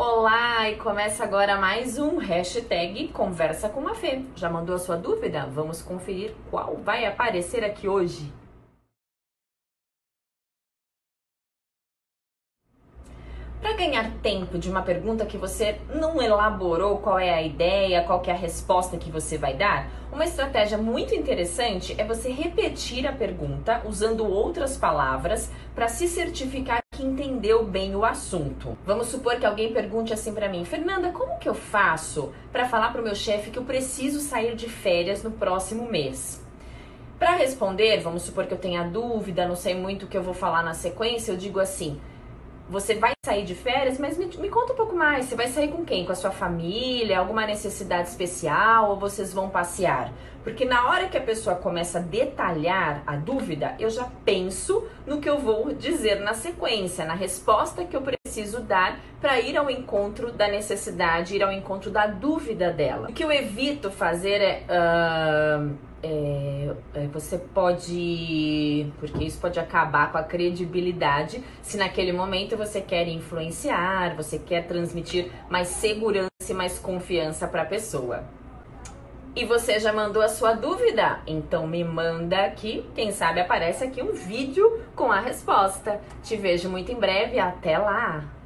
Olá, e começa agora mais um hashtag Conversa com a Fê. Já mandou a sua dúvida? Vamos conferir qual vai aparecer aqui hoje. Para ganhar tempo de uma pergunta que você não elaborou qual é a ideia, qual é a resposta que você vai dar, uma estratégia muito interessante é você repetir a pergunta usando outras palavras para se certificar que entendeu bem o assunto. Vamos supor que alguém pergunte assim para mim: "Fernanda, como que eu faço para falar para o meu chefe que eu preciso sair de férias no próximo mês?" Para responder, vamos supor que eu tenha dúvida, não sei muito o que eu vou falar na sequência, eu digo assim: você vai sair de férias, mas me, me, conta um pouco mais. Você vai sair com quem? Com a sua família? Alguma necessidade especial? Ou vocês vão passear? Porque na hora que a pessoa começa a detalhar a dúvida, eu já penso no que eu vou dizer na sequência, na resposta que eu preciso dar para ir ao encontro da necessidade, ir ao encontro da dúvida dela. O que eu evito fazer é. Uh é, você pode. Porque isso pode acabar com a credibilidade se naquele momento você quer influenciar, você quer transmitir mais segurança e mais confiança para a pessoa. E você já mandou a sua dúvida? Então me manda aqui, quem sabe aparece aqui um vídeo com a resposta. Te vejo muito em breve, até lá!